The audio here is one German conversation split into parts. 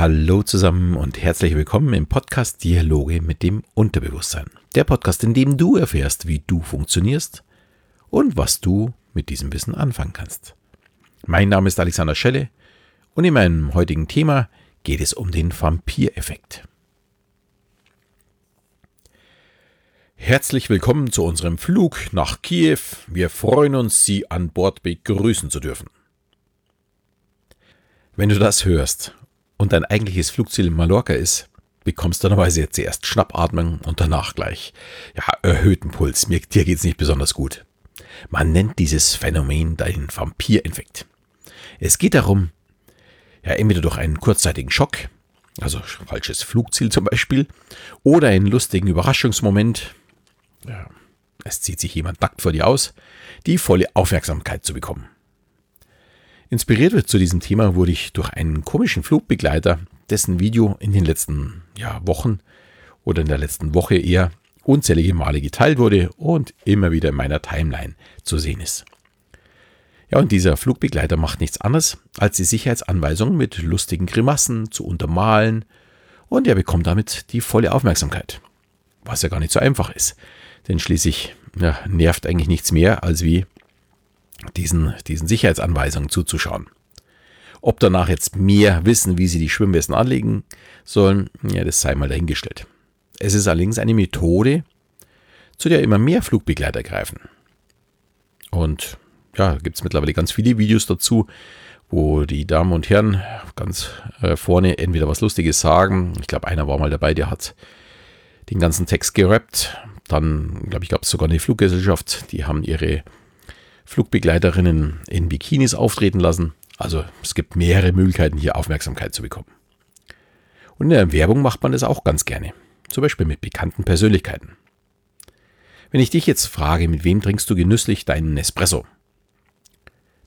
Hallo zusammen und herzlich willkommen im Podcast Dialoge mit dem Unterbewusstsein. Der Podcast, in dem du erfährst, wie du funktionierst und was du mit diesem Wissen anfangen kannst. Mein Name ist Alexander Schelle und in meinem heutigen Thema geht es um den Vampireffekt. Herzlich willkommen zu unserem Flug nach Kiew. Wir freuen uns, Sie an Bord begrüßen zu dürfen. Wenn du das hörst und dein eigentliches Flugziel Mallorca ist, bekommst du normalerweise jetzt zuerst Schnappatmung und danach gleich ja, erhöhten Puls. Mir, dir geht es nicht besonders gut. Man nennt dieses Phänomen den Vampireffekt. Es geht darum, ja, entweder durch einen kurzzeitigen Schock, also falsches Flugziel zum Beispiel, oder einen lustigen Überraschungsmoment, ja, es zieht sich jemand nackt vor dir aus, die volle Aufmerksamkeit zu bekommen. Inspiriert zu diesem Thema wurde ich durch einen komischen Flugbegleiter, dessen Video in den letzten ja, Wochen oder in der letzten Woche eher unzählige Male geteilt wurde und immer wieder in meiner Timeline zu sehen ist. Ja, und dieser Flugbegleiter macht nichts anderes, als die Sicherheitsanweisungen mit lustigen Grimassen zu untermalen und er bekommt damit die volle Aufmerksamkeit. Was ja gar nicht so einfach ist, denn schließlich ja, nervt eigentlich nichts mehr, als wie diesen, diesen Sicherheitsanweisungen zuzuschauen. Ob danach jetzt mehr wissen, wie sie die Schwimmwesten anlegen sollen, ja, das sei mal dahingestellt. Es ist allerdings eine Methode, zu der immer mehr Flugbegleiter greifen. Und ja, gibt es mittlerweile ganz viele Videos dazu, wo die Damen und Herren ganz äh, vorne entweder was Lustiges sagen. Ich glaube, einer war mal dabei, der hat den ganzen Text gerappt. Dann, glaube ich, gab es sogar eine Fluggesellschaft, die haben ihre Flugbegleiterinnen in Bikinis auftreten lassen. Also es gibt mehrere Möglichkeiten, hier Aufmerksamkeit zu bekommen. Und in der Werbung macht man das auch ganz gerne. Zum Beispiel mit bekannten Persönlichkeiten. Wenn ich dich jetzt frage, mit wem trinkst du genüsslich deinen Espresso?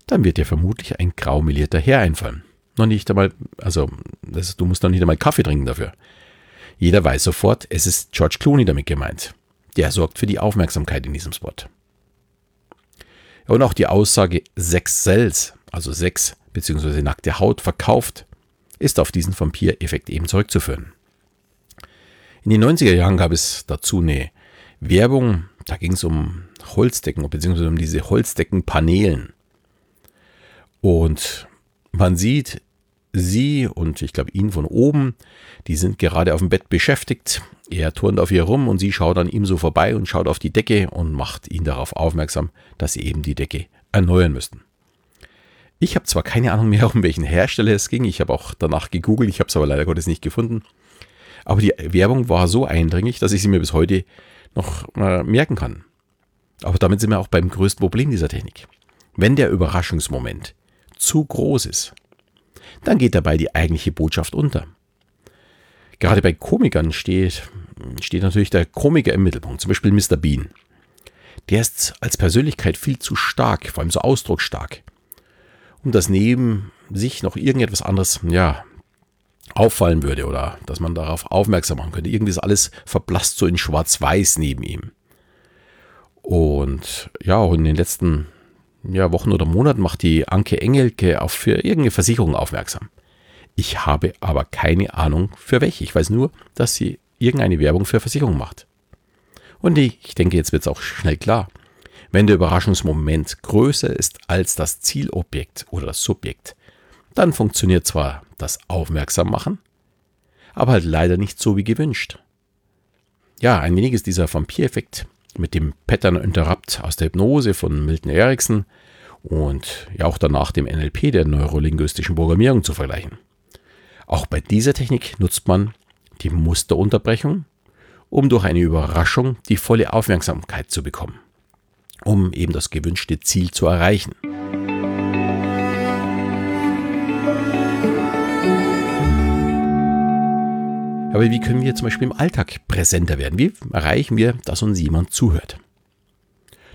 Dann wird dir vermutlich ein graumelierter Herr einfallen. Noch nicht einmal, also das, du musst noch nicht einmal Kaffee trinken dafür. Jeder weiß sofort, es ist George Clooney damit gemeint. Der sorgt für die Aufmerksamkeit in diesem Spot. Und auch die Aussage Sex sells, also Sex bzw. nackte Haut verkauft, ist auf diesen Vampireffekt eben zurückzuführen. In den 90er Jahren gab es dazu eine Werbung, da ging es um Holzdecken bzw. um diese Holzdeckenpanelen. Und man sieht sie und ich glaube ihn von oben, die sind gerade auf dem Bett beschäftigt. Er turnt auf ihr rum und sie schaut an ihm so vorbei und schaut auf die Decke und macht ihn darauf aufmerksam, dass sie eben die Decke erneuern müssten. Ich habe zwar keine Ahnung mehr, um welchen Hersteller es ging, ich habe auch danach gegoogelt, ich habe es aber leider Gottes nicht gefunden. Aber die Werbung war so eindringlich, dass ich sie mir bis heute noch äh, merken kann. Aber damit sind wir auch beim größten Problem dieser Technik. Wenn der Überraschungsmoment zu groß ist, dann geht dabei die eigentliche Botschaft unter. Gerade bei Komikern steht, steht natürlich der Komiker im Mittelpunkt, zum Beispiel Mr. Bean. Der ist als Persönlichkeit viel zu stark, vor allem so ausdrucksstark, um dass neben sich noch irgendetwas anderes, ja, auffallen würde oder dass man darauf aufmerksam machen könnte. Irgendwie ist alles verblasst so in schwarz-weiß neben ihm. Und ja, auch in den letzten ja, Wochen oder Monaten macht die Anke Engelke auf für irgendeine Versicherung aufmerksam. Ich habe aber keine Ahnung für welche. Ich weiß nur, dass sie irgendeine Werbung für Versicherungen macht. Und ich denke, jetzt wird es auch schnell klar. Wenn der Überraschungsmoment größer ist als das Zielobjekt oder das Subjekt, dann funktioniert zwar das Aufmerksammachen, aber halt leider nicht so wie gewünscht. Ja, ein wenig ist dieser Vampireffekt mit dem Pattern Interrupt aus der Hypnose von Milton Erickson und ja auch danach dem NLP der neurolinguistischen Programmierung zu vergleichen. Auch bei dieser Technik nutzt man die Musterunterbrechung, um durch eine Überraschung die volle Aufmerksamkeit zu bekommen, um eben das gewünschte Ziel zu erreichen. Aber wie können wir zum Beispiel im Alltag präsenter werden? Wie erreichen wir, dass uns jemand zuhört?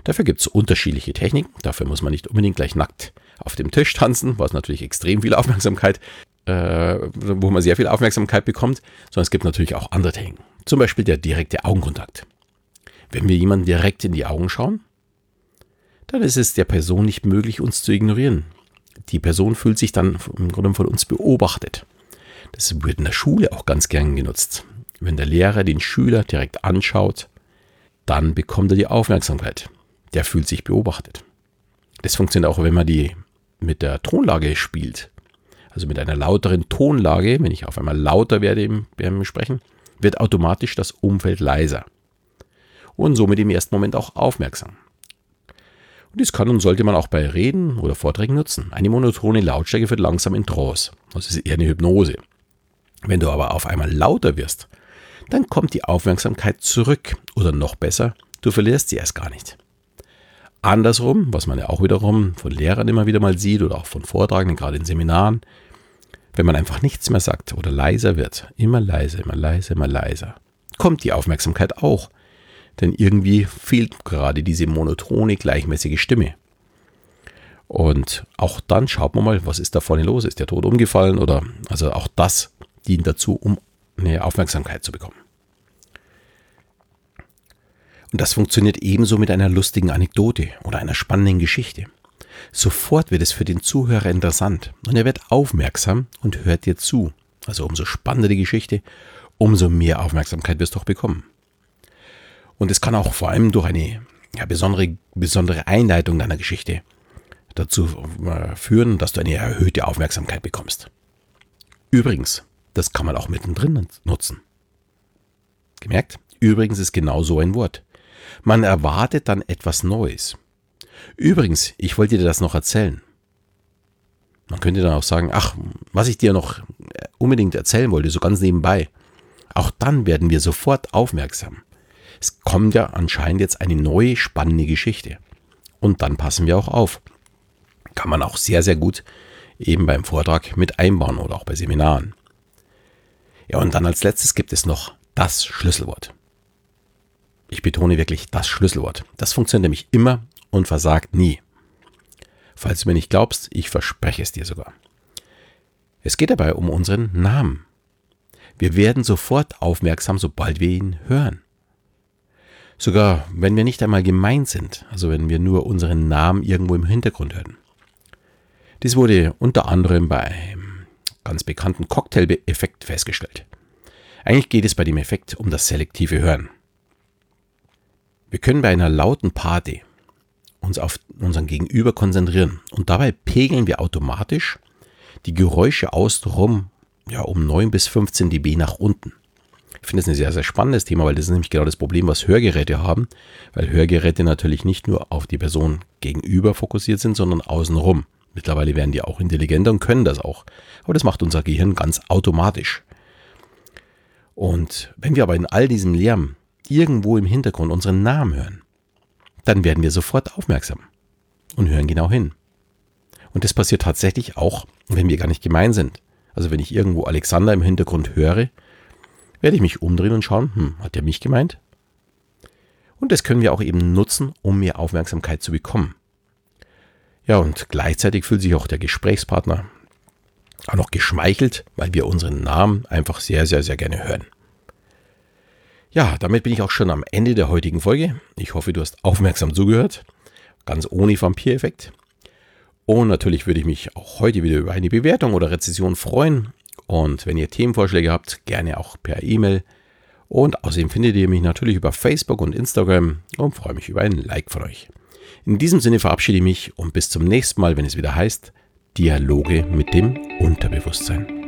Dafür gibt es unterschiedliche Techniken. Dafür muss man nicht unbedingt gleich nackt auf dem Tisch tanzen, was natürlich extrem viel Aufmerksamkeit, äh, wo man sehr viel Aufmerksamkeit bekommt, sondern es gibt natürlich auch andere Techniken. Zum Beispiel der direkte Augenkontakt. Wenn wir jemanden direkt in die Augen schauen, dann ist es der Person nicht möglich, uns zu ignorieren. Die Person fühlt sich dann im Grunde von uns beobachtet. Das wird in der Schule auch ganz gern genutzt. Wenn der Lehrer den Schüler direkt anschaut, dann bekommt er die Aufmerksamkeit. Der fühlt sich beobachtet. Das funktioniert auch, wenn man die mit der Tonlage spielt. Also mit einer lauteren Tonlage, wenn ich auf einmal lauter werde im, beim Sprechen, wird automatisch das Umfeld leiser. Und somit im ersten Moment auch aufmerksam. Und dies kann und sollte man auch bei Reden oder Vorträgen nutzen. Eine monotone Lautstärke führt langsam in Trance. Das ist eher eine Hypnose. Wenn du aber auf einmal lauter wirst, dann kommt die Aufmerksamkeit zurück. Oder noch besser, du verlierst sie erst gar nicht. Andersrum, was man ja auch wiederum von Lehrern immer wieder mal sieht oder auch von Vortragenden, gerade in Seminaren, wenn man einfach nichts mehr sagt oder leiser wird, immer leiser, immer leiser, immer leiser, kommt die Aufmerksamkeit auch. Denn irgendwie fehlt gerade diese monotone, gleichmäßige Stimme. Und auch dann schaut man mal, was ist da vorne los? Ist der tot umgefallen? Oder also auch das dient dazu, um eine Aufmerksamkeit zu bekommen. Und das funktioniert ebenso mit einer lustigen Anekdote oder einer spannenden Geschichte. Sofort wird es für den Zuhörer interessant und er wird aufmerksam und hört dir zu. Also umso spannender die Geschichte, umso mehr Aufmerksamkeit wirst du auch bekommen. Und es kann auch vor allem durch eine ja, besondere, besondere Einleitung deiner Geschichte dazu äh, führen, dass du eine erhöhte Aufmerksamkeit bekommst. Übrigens, das kann man auch mittendrin nutzen. Gemerkt? Übrigens ist genau so ein Wort. Man erwartet dann etwas Neues. Übrigens, ich wollte dir das noch erzählen. Man könnte dann auch sagen, ach, was ich dir noch unbedingt erzählen wollte, so ganz nebenbei. Auch dann werden wir sofort aufmerksam. Es kommt ja anscheinend jetzt eine neue spannende Geschichte. Und dann passen wir auch auf. Kann man auch sehr, sehr gut eben beim Vortrag mit einbauen oder auch bei Seminaren. Ja, und dann als letztes gibt es noch das Schlüsselwort. Ich betone wirklich das Schlüsselwort. Das funktioniert nämlich immer und versagt nie. Falls du mir nicht glaubst, ich verspreche es dir sogar. Es geht dabei um unseren Namen. Wir werden sofort aufmerksam, sobald wir ihn hören. Sogar wenn wir nicht einmal gemeint sind, also wenn wir nur unseren Namen irgendwo im Hintergrund hören. Dies wurde unter anderem beim ganz bekannten Cocktail-Effekt festgestellt. Eigentlich geht es bei dem Effekt um das selektive Hören. Wir können bei einer lauten Party uns auf unseren Gegenüber konzentrieren und dabei pegeln wir automatisch die Geräusche außenrum ja, um 9 bis 15 dB nach unten. Ich finde das ein sehr, sehr spannendes Thema, weil das ist nämlich genau das Problem, was Hörgeräte haben, weil Hörgeräte natürlich nicht nur auf die Person gegenüber fokussiert sind, sondern außenrum. Mittlerweile werden die auch intelligenter und können das auch. Aber das macht unser Gehirn ganz automatisch. Und wenn wir aber in all diesem Lärm irgendwo im Hintergrund unseren Namen hören, dann werden wir sofort aufmerksam und hören genau hin. Und das passiert tatsächlich auch, wenn wir gar nicht gemein sind. Also wenn ich irgendwo Alexander im Hintergrund höre, werde ich mich umdrehen und schauen, hm, hat er mich gemeint? Und das können wir auch eben nutzen, um mehr Aufmerksamkeit zu bekommen. Ja, und gleichzeitig fühlt sich auch der Gesprächspartner auch noch geschmeichelt, weil wir unseren Namen einfach sehr, sehr, sehr gerne hören. Ja, damit bin ich auch schon am Ende der heutigen Folge. Ich hoffe, du hast aufmerksam zugehört, ganz ohne Vampireffekt. Und natürlich würde ich mich auch heute wieder über eine Bewertung oder Rezession freuen. Und wenn ihr Themenvorschläge habt, gerne auch per E-Mail. Und außerdem findet ihr mich natürlich über Facebook und Instagram und freue mich über ein Like von euch. In diesem Sinne verabschiede ich mich und bis zum nächsten Mal, wenn es wieder heißt, Dialoge mit dem Unterbewusstsein.